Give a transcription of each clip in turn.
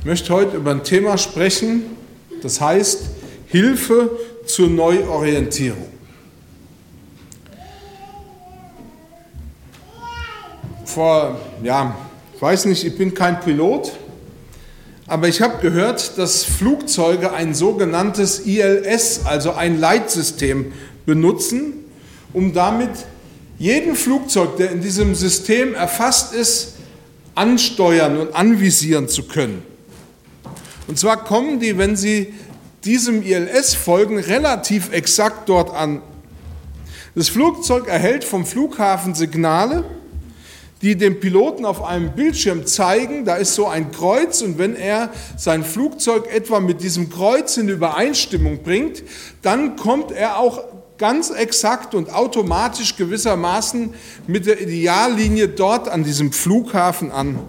Ich möchte heute über ein Thema sprechen, das heißt Hilfe zur Neuorientierung. Vor, ja, ich weiß nicht, ich bin kein Pilot, aber ich habe gehört, dass Flugzeuge ein sogenanntes ILS, also ein Leitsystem, benutzen, um damit jeden Flugzeug, der in diesem System erfasst ist, ansteuern und anvisieren zu können. Und zwar kommen die, wenn sie diesem ILS folgen, relativ exakt dort an. Das Flugzeug erhält vom Flughafen Signale, die dem Piloten auf einem Bildschirm zeigen, da ist so ein Kreuz und wenn er sein Flugzeug etwa mit diesem Kreuz in Übereinstimmung bringt, dann kommt er auch ganz exakt und automatisch gewissermaßen mit der Ideallinie dort an diesem Flughafen an.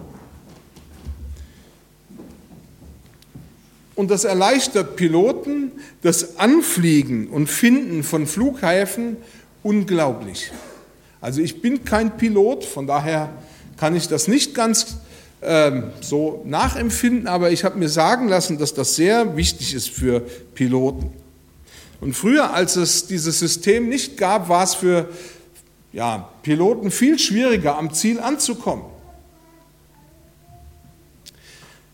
Und das erleichtert Piloten das Anfliegen und Finden von Flughäfen unglaublich. Also ich bin kein Pilot, von daher kann ich das nicht ganz ähm, so nachempfinden, aber ich habe mir sagen lassen, dass das sehr wichtig ist für Piloten. Und früher, als es dieses System nicht gab, war es für ja, Piloten viel schwieriger, am Ziel anzukommen.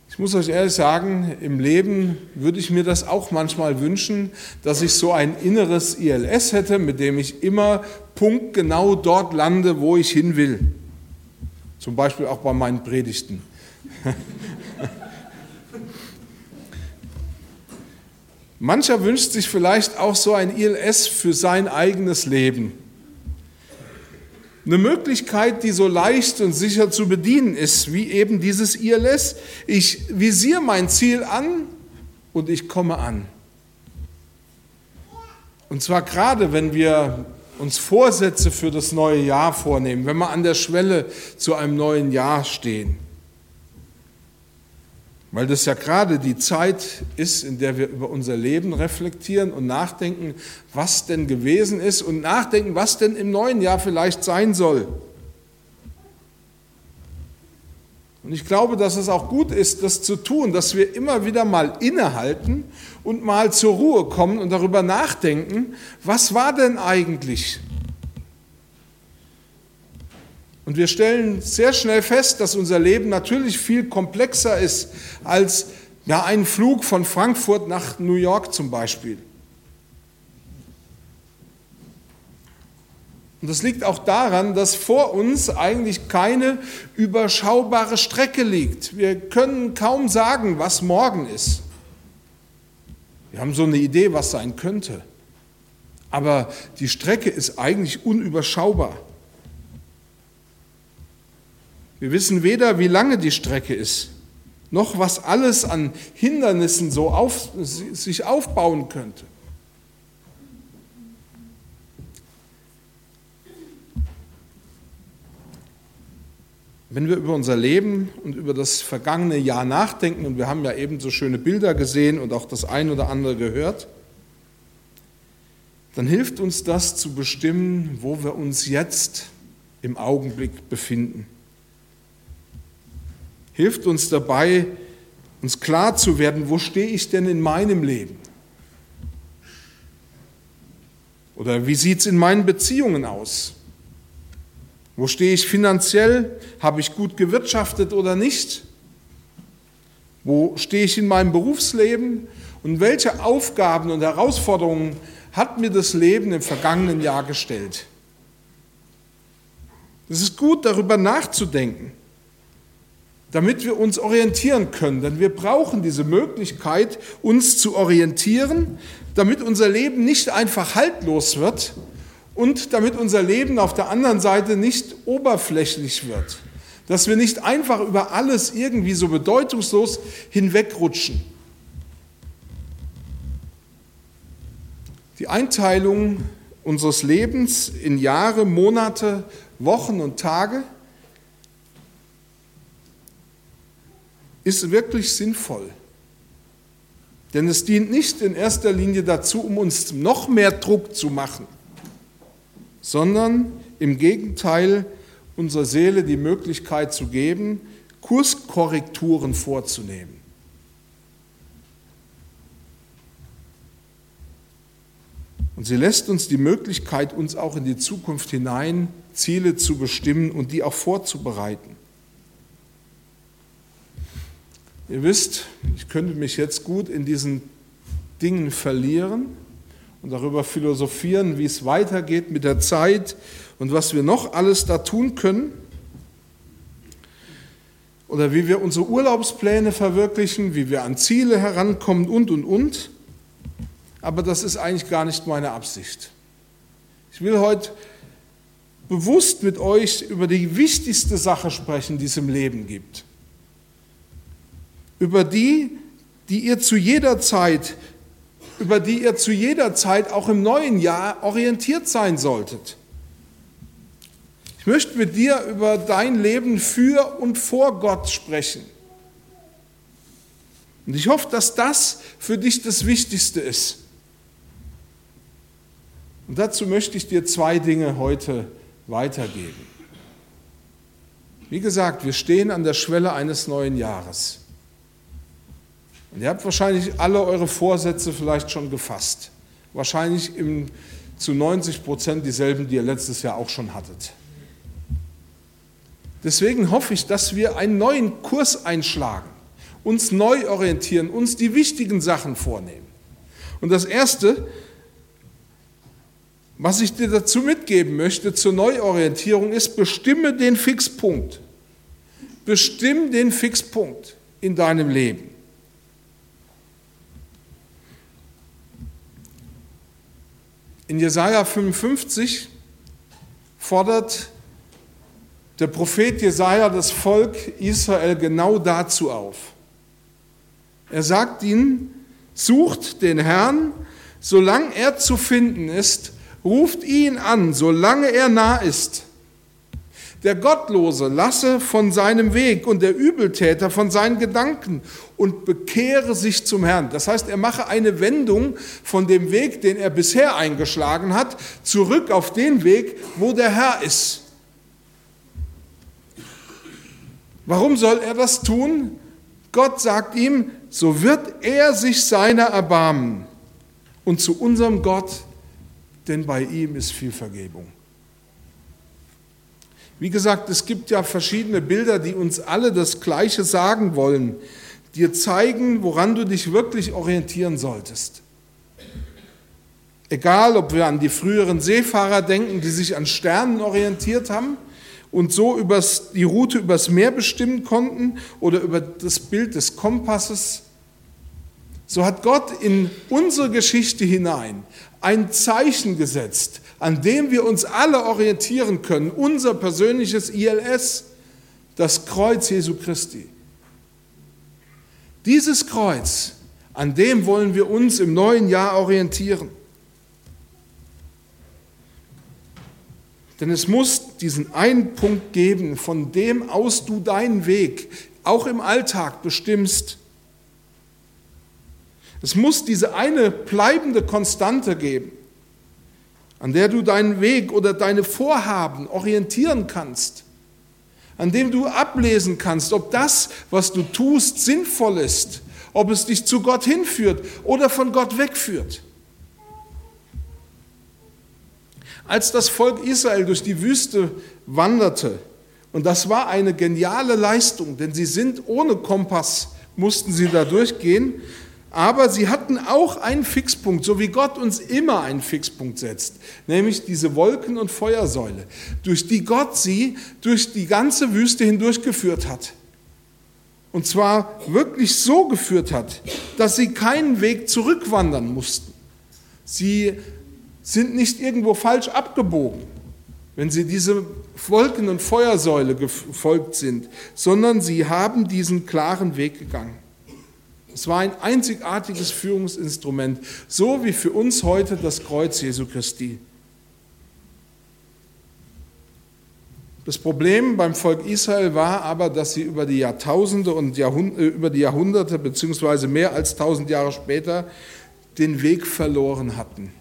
Ich muss euch ehrlich sagen, im Leben würde ich mir das auch manchmal wünschen, dass ich so ein inneres ILS hätte, mit dem ich immer punktgenau dort lande, wo ich hin will. Zum Beispiel auch bei meinen Predigten. Mancher wünscht sich vielleicht auch so ein ILS für sein eigenes Leben. Eine Möglichkeit, die so leicht und sicher zu bedienen ist, wie eben dieses ILS. Ich visiere mein Ziel an und ich komme an. Und zwar gerade, wenn wir uns Vorsätze für das neue Jahr vornehmen, wenn wir an der Schwelle zu einem neuen Jahr stehen. Weil das ja gerade die Zeit ist, in der wir über unser Leben reflektieren und nachdenken, was denn gewesen ist und nachdenken, was denn im neuen Jahr vielleicht sein soll. Und ich glaube, dass es auch gut ist, das zu tun, dass wir immer wieder mal innehalten und mal zur Ruhe kommen und darüber nachdenken, was war denn eigentlich? Und wir stellen sehr schnell fest, dass unser Leben natürlich viel komplexer ist als ja, ein Flug von Frankfurt nach New York zum Beispiel. Und das liegt auch daran, dass vor uns eigentlich keine überschaubare Strecke liegt. Wir können kaum sagen, was morgen ist. Wir haben so eine Idee, was sein könnte. Aber die Strecke ist eigentlich unüberschaubar. Wir wissen weder, wie lange die Strecke ist, noch was alles an Hindernissen so auf, sich aufbauen könnte. Wenn wir über unser Leben und über das vergangene Jahr nachdenken, und wir haben ja eben so schöne Bilder gesehen und auch das ein oder andere gehört, dann hilft uns das zu bestimmen, wo wir uns jetzt im Augenblick befinden hilft uns dabei, uns klar zu werden, wo stehe ich denn in meinem Leben? Oder wie sieht es in meinen Beziehungen aus? Wo stehe ich finanziell? Habe ich gut gewirtschaftet oder nicht? Wo stehe ich in meinem Berufsleben? Und welche Aufgaben und Herausforderungen hat mir das Leben im vergangenen Jahr gestellt? Es ist gut, darüber nachzudenken damit wir uns orientieren können. Denn wir brauchen diese Möglichkeit, uns zu orientieren, damit unser Leben nicht einfach haltlos wird und damit unser Leben auf der anderen Seite nicht oberflächlich wird. Dass wir nicht einfach über alles irgendwie so bedeutungslos hinwegrutschen. Die Einteilung unseres Lebens in Jahre, Monate, Wochen und Tage – ist wirklich sinnvoll. Denn es dient nicht in erster Linie dazu, um uns noch mehr Druck zu machen, sondern im Gegenteil unserer Seele die Möglichkeit zu geben, Kurskorrekturen vorzunehmen. Und sie lässt uns die Möglichkeit, uns auch in die Zukunft hinein Ziele zu bestimmen und die auch vorzubereiten. Ihr wisst, ich könnte mich jetzt gut in diesen Dingen verlieren und darüber philosophieren, wie es weitergeht mit der Zeit und was wir noch alles da tun können. Oder wie wir unsere Urlaubspläne verwirklichen, wie wir an Ziele herankommen und, und, und aber das ist eigentlich gar nicht meine Absicht. Ich will heute bewusst mit euch über die wichtigste Sache sprechen, die es im Leben gibt. Über die, die ihr zu jeder Zeit, über die ihr zu jeder Zeit auch im neuen Jahr orientiert sein solltet. Ich möchte mit dir über dein Leben für und vor Gott sprechen. Und ich hoffe, dass das für dich das Wichtigste ist. Und dazu möchte ich dir zwei Dinge heute weitergeben. Wie gesagt, wir stehen an der Schwelle eines neuen Jahres. Und ihr habt wahrscheinlich alle eure Vorsätze vielleicht schon gefasst. Wahrscheinlich im, zu 90 Prozent dieselben, die ihr letztes Jahr auch schon hattet. Deswegen hoffe ich, dass wir einen neuen Kurs einschlagen, uns neu orientieren, uns die wichtigen Sachen vornehmen. Und das Erste, was ich dir dazu mitgeben möchte zur Neuorientierung ist, bestimme den Fixpunkt. Bestimm den Fixpunkt in deinem Leben. In Jesaja 55 fordert der Prophet Jesaja das Volk Israel genau dazu auf. Er sagt ihnen: Sucht den Herrn, solange er zu finden ist, ruft ihn an, solange er nah ist. Der Gottlose lasse von seinem Weg und der Übeltäter von seinen Gedanken und bekehre sich zum Herrn. Das heißt, er mache eine Wendung von dem Weg, den er bisher eingeschlagen hat, zurück auf den Weg, wo der Herr ist. Warum soll er das tun? Gott sagt ihm, so wird er sich seiner erbarmen. Und zu unserem Gott denn bei ihm ist viel Vergebung. Wie gesagt, es gibt ja verschiedene Bilder, die uns alle das Gleiche sagen wollen, dir zeigen, woran du dich wirklich orientieren solltest. Egal, ob wir an die früheren Seefahrer denken, die sich an Sternen orientiert haben und so übers, die Route übers Meer bestimmen konnten oder über das Bild des Kompasses, so hat Gott in unsere Geschichte hinein ein Zeichen gesetzt, an dem wir uns alle orientieren können, unser persönliches ILS, das Kreuz Jesu Christi. Dieses Kreuz, an dem wollen wir uns im neuen Jahr orientieren. Denn es muss diesen einen Punkt geben, von dem aus du deinen Weg auch im Alltag bestimmst. Es muss diese eine bleibende Konstante geben, an der du deinen Weg oder deine Vorhaben orientieren kannst, an dem du ablesen kannst, ob das, was du tust, sinnvoll ist, ob es dich zu Gott hinführt oder von Gott wegführt. Als das Volk Israel durch die Wüste wanderte, und das war eine geniale Leistung, denn sie sind ohne Kompass, mussten sie da durchgehen, aber sie hatten auch einen Fixpunkt, so wie Gott uns immer einen Fixpunkt setzt, nämlich diese Wolken- und Feuersäule, durch die Gott sie durch die ganze Wüste hindurchgeführt hat. Und zwar wirklich so geführt hat, dass sie keinen Weg zurückwandern mussten. Sie sind nicht irgendwo falsch abgebogen, wenn sie diese Wolken- und Feuersäule gefolgt sind, sondern sie haben diesen klaren Weg gegangen. Es war ein einzigartiges Führungsinstrument, so wie für uns heute das Kreuz Jesu Christi. Das Problem beim Volk Israel war aber, dass sie über die Jahrtausende und Jahrhunderte, äh, über die Jahrhunderte beziehungsweise mehr als tausend Jahre später den Weg verloren hatten.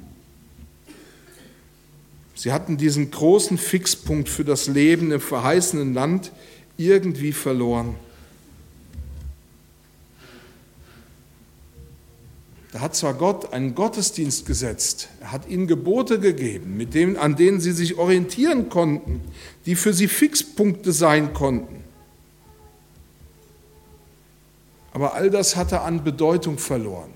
Sie hatten diesen großen Fixpunkt für das Leben im verheißenen Land irgendwie verloren. Da hat zwar Gott einen Gottesdienst gesetzt, er hat ihnen Gebote gegeben, mit denen, an denen sie sich orientieren konnten, die für sie Fixpunkte sein konnten. Aber all das hatte an Bedeutung verloren.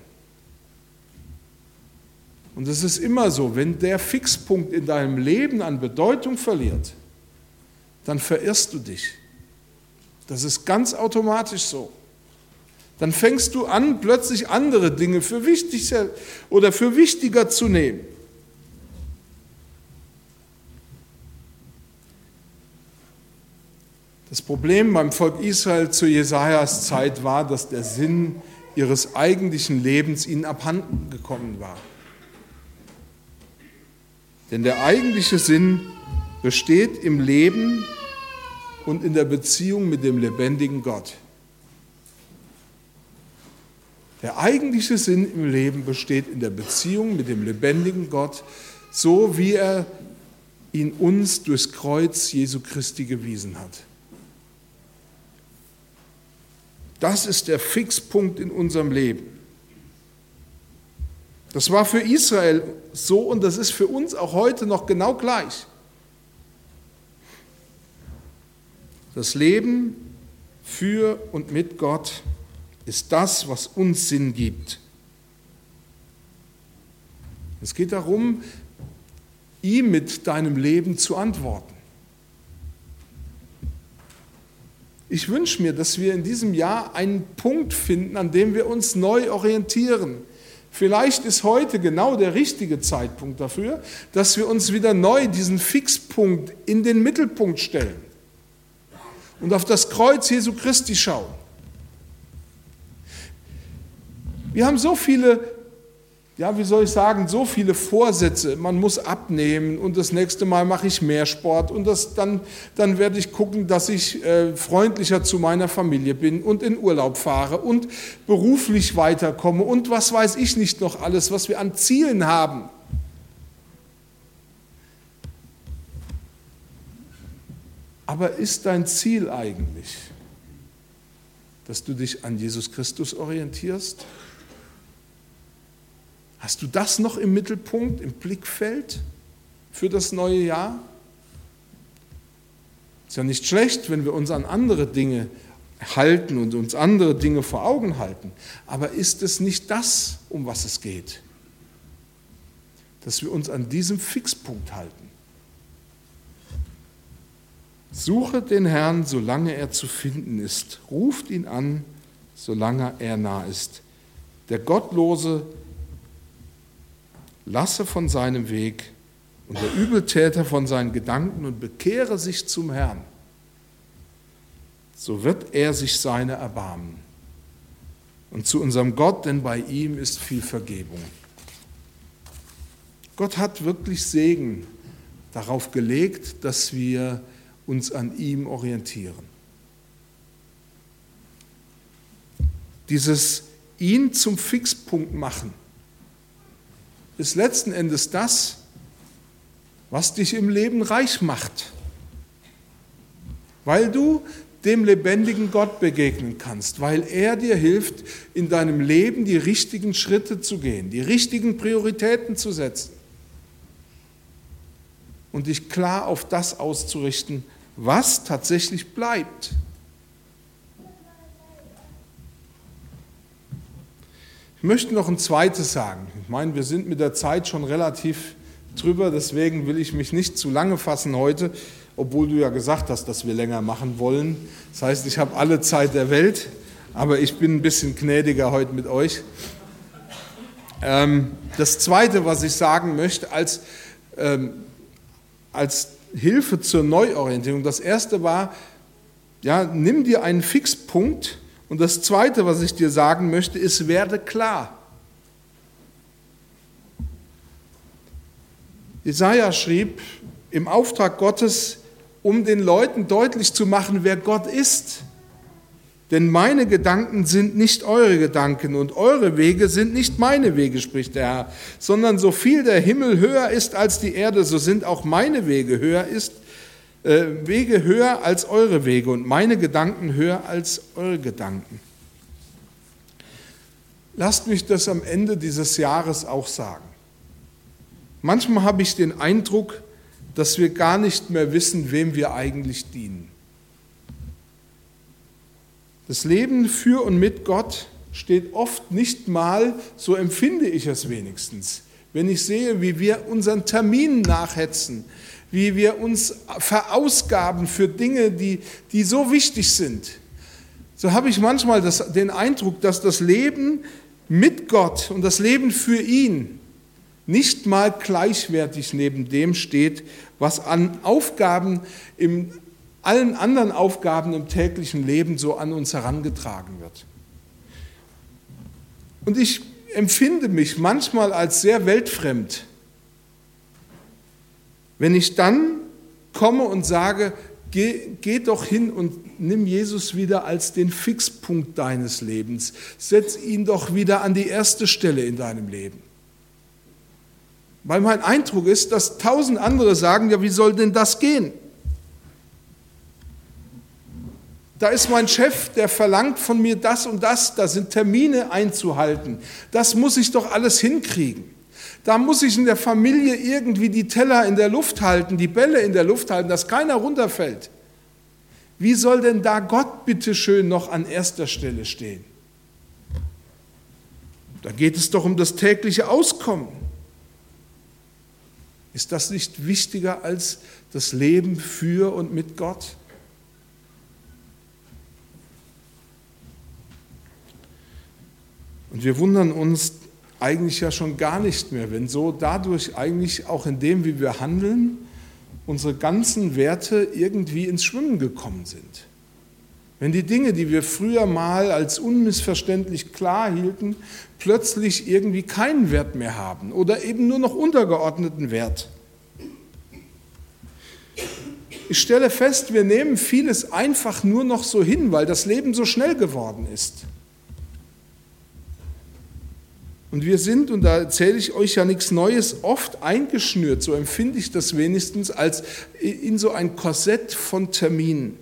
Und es ist immer so, wenn der Fixpunkt in deinem Leben an Bedeutung verliert, dann verirrst du dich. Das ist ganz automatisch so. Dann fängst du an, plötzlich andere Dinge für wichtig oder für wichtiger zu nehmen. Das Problem beim Volk Israel zu Jesajas Zeit war, dass der Sinn ihres eigentlichen Lebens ihnen abhanden gekommen war. Denn der eigentliche Sinn besteht im Leben und in der Beziehung mit dem lebendigen Gott. Der eigentliche Sinn im Leben besteht in der Beziehung mit dem lebendigen Gott, so wie er ihn uns durchs Kreuz Jesu Christi gewiesen hat. Das ist der Fixpunkt in unserem Leben. Das war für Israel so und das ist für uns auch heute noch genau gleich. Das Leben für und mit Gott ist das, was uns Sinn gibt. Es geht darum, ihm mit deinem Leben zu antworten. Ich wünsche mir, dass wir in diesem Jahr einen Punkt finden, an dem wir uns neu orientieren Vielleicht ist heute genau der richtige Zeitpunkt dafür, dass wir uns wieder neu diesen Fixpunkt in den Mittelpunkt stellen und auf das Kreuz Jesu Christi schauen. Wir haben so viele ja, wie soll ich sagen, so viele Vorsätze. Man muss abnehmen und das nächste Mal mache ich mehr Sport und das, dann, dann werde ich gucken, dass ich äh, freundlicher zu meiner Familie bin und in Urlaub fahre und beruflich weiterkomme und was weiß ich nicht noch alles, was wir an Zielen haben. Aber ist dein Ziel eigentlich, dass du dich an Jesus Christus orientierst? Hast du das noch im Mittelpunkt, im Blickfeld für das neue Jahr? Ist ja nicht schlecht, wenn wir uns an andere Dinge halten und uns andere Dinge vor Augen halten. Aber ist es nicht das, um was es geht? Dass wir uns an diesem Fixpunkt halten. Suche den Herrn, solange er zu finden ist. Ruft ihn an, solange er nah ist. Der Gottlose lasse von seinem Weg und der Übeltäter von seinen Gedanken und bekehre sich zum Herrn, so wird er sich seine erbarmen. Und zu unserem Gott, denn bei ihm ist viel Vergebung. Gott hat wirklich Segen darauf gelegt, dass wir uns an ihm orientieren. Dieses ihn zum Fixpunkt machen, ist letzten Endes das, was dich im Leben reich macht, weil du dem lebendigen Gott begegnen kannst, weil er dir hilft, in deinem Leben die richtigen Schritte zu gehen, die richtigen Prioritäten zu setzen und dich klar auf das auszurichten, was tatsächlich bleibt. Ich möchte noch ein zweites sagen. Ich meine, wir sind mit der Zeit schon relativ drüber, deswegen will ich mich nicht zu lange fassen heute, obwohl du ja gesagt hast, dass wir länger machen wollen. Das heißt, ich habe alle Zeit der Welt, aber ich bin ein bisschen gnädiger heute mit euch. Ähm, das Zweite, was ich sagen möchte, als, ähm, als Hilfe zur Neuorientierung, das Erste war, ja, nimm dir einen Fixpunkt, und das Zweite, was ich dir sagen möchte, ist, werde klar. Jesaja schrieb im Auftrag Gottes, um den Leuten deutlich zu machen, wer Gott ist. Denn meine Gedanken sind nicht eure Gedanken und eure Wege sind nicht meine Wege, spricht der Herr, sondern so viel der Himmel höher ist als die Erde, so sind auch meine Wege höher ist Wege höher als eure Wege und meine Gedanken höher als eure Gedanken. lasst mich das am Ende dieses Jahres auch sagen. Manchmal habe ich den Eindruck, dass wir gar nicht mehr wissen, wem wir eigentlich dienen. Das Leben für und mit Gott steht oft nicht mal, so empfinde ich es wenigstens, wenn ich sehe, wie wir unseren Terminen nachhetzen, wie wir uns verausgaben für Dinge, die, die so wichtig sind. So habe ich manchmal das, den Eindruck, dass das Leben mit Gott und das Leben für ihn nicht mal gleichwertig neben dem steht, was an Aufgaben im allen anderen Aufgaben im täglichen Leben so an uns herangetragen wird. Und ich empfinde mich manchmal als sehr weltfremd, wenn ich dann komme und sage, geh, geh doch hin und nimm Jesus wieder als den Fixpunkt deines Lebens, setz ihn doch wieder an die erste Stelle in deinem Leben. Weil mein Eindruck ist, dass tausend andere sagen, ja, wie soll denn das gehen? Da ist mein Chef, der verlangt von mir das und das, da sind Termine einzuhalten. Das muss ich doch alles hinkriegen. Da muss ich in der Familie irgendwie die Teller in der Luft halten, die Bälle in der Luft halten, dass keiner runterfällt. Wie soll denn da Gott bitte schön noch an erster Stelle stehen? Da geht es doch um das tägliche Auskommen. Ist das nicht wichtiger als das Leben für und mit Gott? Und wir wundern uns eigentlich ja schon gar nicht mehr, wenn so dadurch eigentlich auch in dem, wie wir handeln, unsere ganzen Werte irgendwie ins Schwimmen gekommen sind. Wenn die Dinge, die wir früher mal als unmissverständlich klar hielten, plötzlich irgendwie keinen Wert mehr haben oder eben nur noch untergeordneten Wert. Ich stelle fest, wir nehmen vieles einfach nur noch so hin, weil das Leben so schnell geworden ist. Und wir sind, und da erzähle ich euch ja nichts Neues, oft eingeschnürt, so empfinde ich das wenigstens, als in so ein Korsett von Terminen.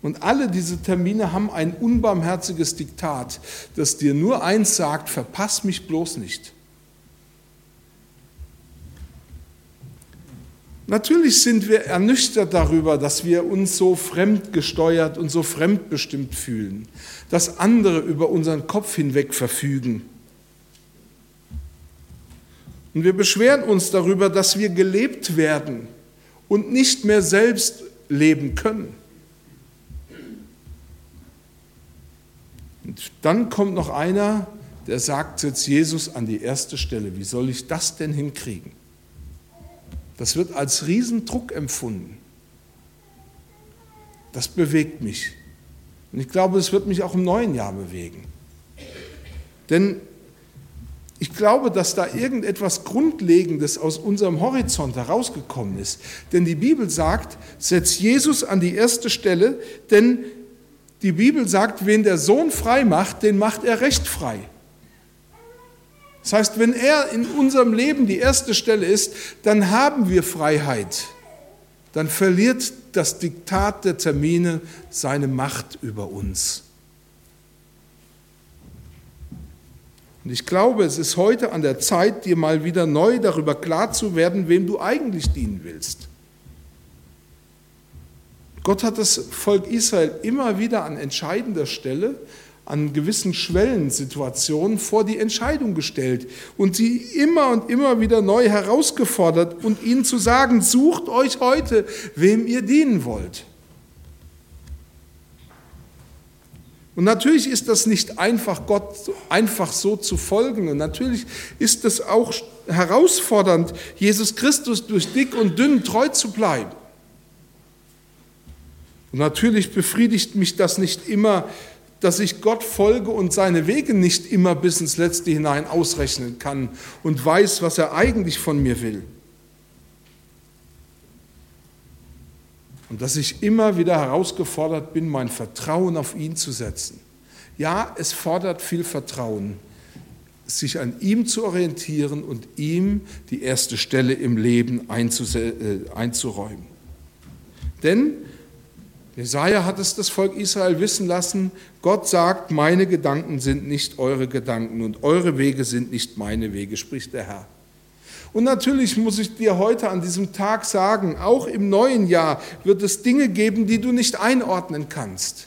Und alle diese Termine haben ein unbarmherziges Diktat, das dir nur eins sagt, verpass mich bloß nicht. Natürlich sind wir ernüchtert darüber, dass wir uns so fremdgesteuert und so fremdbestimmt fühlen, dass andere über unseren Kopf hinweg verfügen. Und wir beschweren uns darüber, dass wir gelebt werden und nicht mehr selbst leben können. Und dann kommt noch einer, der sagt jetzt Jesus an die erste Stelle. Wie soll ich das denn hinkriegen? Das wird als Riesendruck empfunden. Das bewegt mich. Und ich glaube, es wird mich auch im neuen Jahr bewegen. Denn ich glaube, dass da irgendetwas Grundlegendes aus unserem Horizont herausgekommen ist. Denn die Bibel sagt, setz Jesus an die erste Stelle, denn die Bibel sagt, wen der Sohn frei macht, den macht er recht frei. Das heißt, wenn er in unserem Leben die erste Stelle ist, dann haben wir Freiheit. Dann verliert das Diktat der Termine seine Macht über uns. Und ich glaube, es ist heute an der Zeit, dir mal wieder neu darüber klar zu werden, wem du eigentlich dienen willst. Gott hat das Volk Israel immer wieder an entscheidender Stelle an gewissen Schwellensituationen vor die Entscheidung gestellt und sie immer und immer wieder neu herausgefordert und ihnen zu sagen, sucht euch heute, wem ihr dienen wollt. Und natürlich ist das nicht einfach, Gott einfach so zu folgen. Und natürlich ist es auch herausfordernd, Jesus Christus durch dick und dünn treu zu bleiben. Und natürlich befriedigt mich das nicht immer, dass ich Gott folge und seine Wege nicht immer bis ins Letzte hinein ausrechnen kann und weiß, was er eigentlich von mir will. Und dass ich immer wieder herausgefordert bin, mein Vertrauen auf ihn zu setzen. Ja, es fordert viel Vertrauen, sich an ihm zu orientieren und ihm die erste Stelle im Leben äh, einzuräumen. Denn Jesaja hat es das Volk Israel wissen lassen. Gott sagt, meine Gedanken sind nicht eure Gedanken und eure Wege sind nicht meine Wege, spricht der Herr. Und natürlich muss ich dir heute an diesem Tag sagen, auch im neuen Jahr wird es Dinge geben, die du nicht einordnen kannst.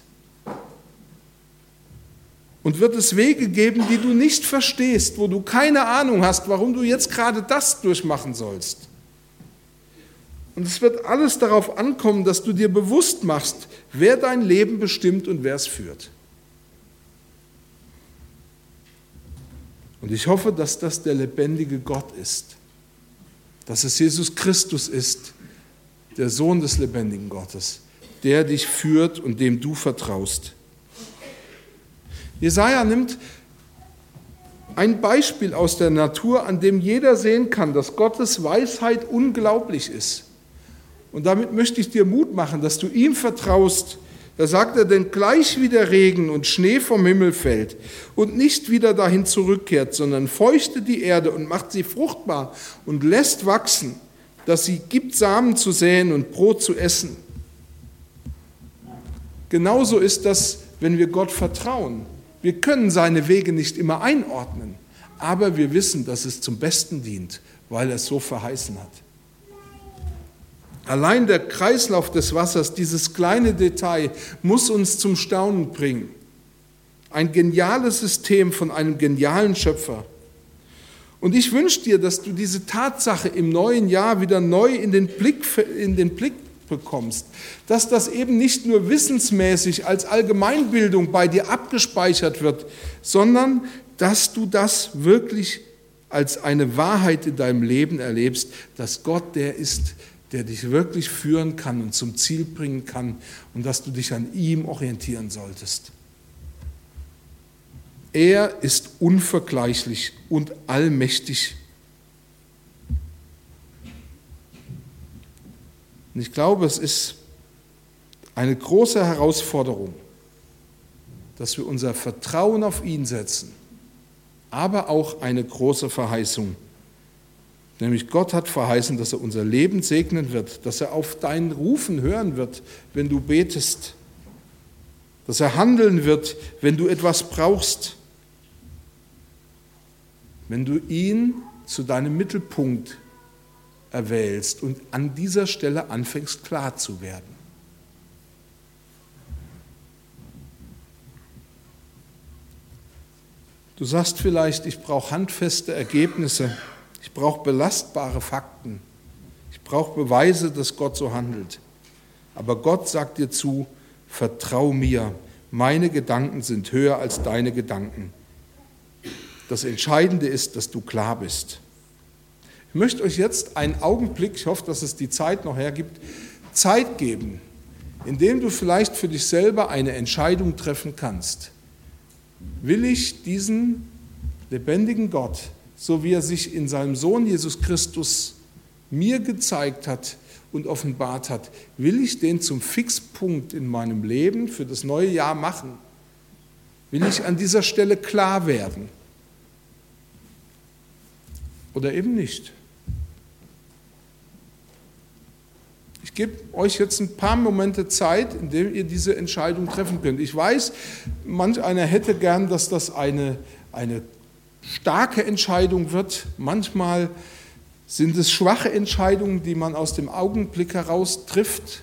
Und wird es Wege geben, die du nicht verstehst, wo du keine Ahnung hast, warum du jetzt gerade das durchmachen sollst. Und es wird alles darauf ankommen, dass du dir bewusst machst, wer dein Leben bestimmt und wer es führt. Und ich hoffe, dass das der lebendige Gott ist, dass es Jesus Christus ist, der Sohn des lebendigen Gottes, der dich führt und dem du vertraust. Jesaja nimmt ein Beispiel aus der Natur, an dem jeder sehen kann, dass Gottes Weisheit unglaublich ist. Und damit möchte ich dir Mut machen, dass du ihm vertraust. Da sagt er, denn gleich wie der Regen und Schnee vom Himmel fällt und nicht wieder dahin zurückkehrt, sondern feuchtet die Erde und macht sie fruchtbar und lässt wachsen, dass sie gibt Samen zu säen und Brot zu essen. Genauso ist das, wenn wir Gott vertrauen. Wir können seine Wege nicht immer einordnen, aber wir wissen, dass es zum Besten dient, weil er es so verheißen hat. Allein der Kreislauf des Wassers, dieses kleine Detail, muss uns zum Staunen bringen. Ein geniales System von einem genialen Schöpfer. Und ich wünsche dir, dass du diese Tatsache im neuen Jahr wieder neu in den Blick, in den Blick bekommst, dass das eben nicht nur wissensmäßig als Allgemeinbildung bei dir abgespeichert wird, sondern dass du das wirklich als eine Wahrheit in deinem Leben erlebst, dass Gott der ist, der dich wirklich führen kann und zum Ziel bringen kann und dass du dich an ihm orientieren solltest. Er ist unvergleichlich und allmächtig. Und ich glaube, es ist eine große Herausforderung, dass wir unser Vertrauen auf ihn setzen, aber auch eine große Verheißung Nämlich Gott hat verheißen, dass er unser Leben segnen wird, dass er auf dein Rufen hören wird, wenn du betest, dass er handeln wird, wenn du etwas brauchst, wenn du ihn zu deinem Mittelpunkt erwählst und an dieser Stelle anfängst klar zu werden. Du sagst vielleicht, ich brauche handfeste Ergebnisse. Ich brauche belastbare Fakten. Ich brauche Beweise, dass Gott so handelt. Aber Gott sagt dir zu, vertrau mir, meine Gedanken sind höher als deine Gedanken. Das Entscheidende ist, dass du klar bist. Ich möchte euch jetzt einen Augenblick, ich hoffe, dass es die Zeit noch hergibt, Zeit geben, indem du vielleicht für dich selber eine Entscheidung treffen kannst. Will ich diesen lebendigen Gott so wie er sich in seinem Sohn Jesus Christus mir gezeigt hat und offenbart hat, will ich den zum Fixpunkt in meinem Leben für das neue Jahr machen? Will ich an dieser Stelle klar werden? Oder eben nicht? Ich gebe euch jetzt ein paar Momente Zeit, in denen ihr diese Entscheidung treffen könnt. Ich weiß, manch einer hätte gern, dass das eine, eine starke Entscheidung wird. Manchmal sind es schwache Entscheidungen, die man aus dem Augenblick heraus trifft,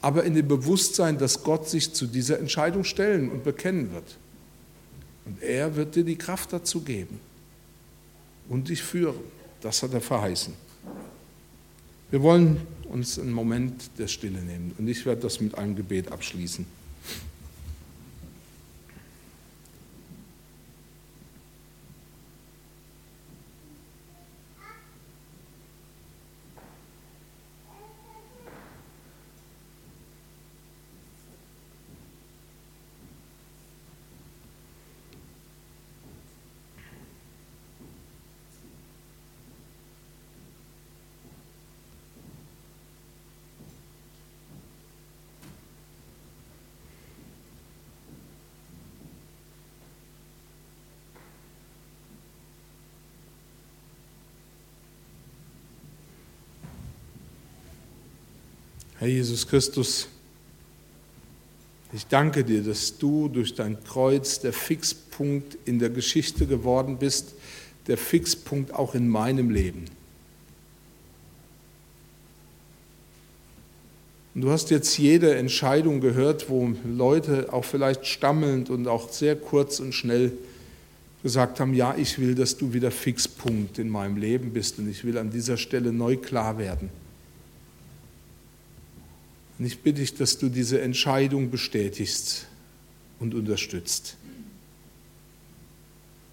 aber in dem Bewusstsein, dass Gott sich zu dieser Entscheidung stellen und bekennen wird. Und er wird dir die Kraft dazu geben und dich führen. Das hat er verheißen. Wir wollen uns einen Moment der Stille nehmen und ich werde das mit einem Gebet abschließen. Herr Jesus Christus, Ich danke dir, dass du durch dein Kreuz der Fixpunkt in der Geschichte geworden bist, der Fixpunkt auch in meinem Leben. Und du hast jetzt jede Entscheidung gehört, wo Leute auch vielleicht stammelnd und auch sehr kurz und schnell gesagt haben, ja, ich will, dass du wieder Fixpunkt in meinem Leben bist und ich will an dieser Stelle neu klar werden. Und ich bitte dich, dass du diese Entscheidung bestätigst und unterstützt.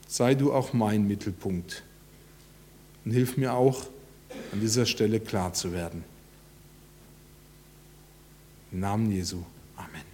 Sei du auch mein Mittelpunkt und hilf mir auch, an dieser Stelle klar zu werden. Im Namen Jesu. Amen.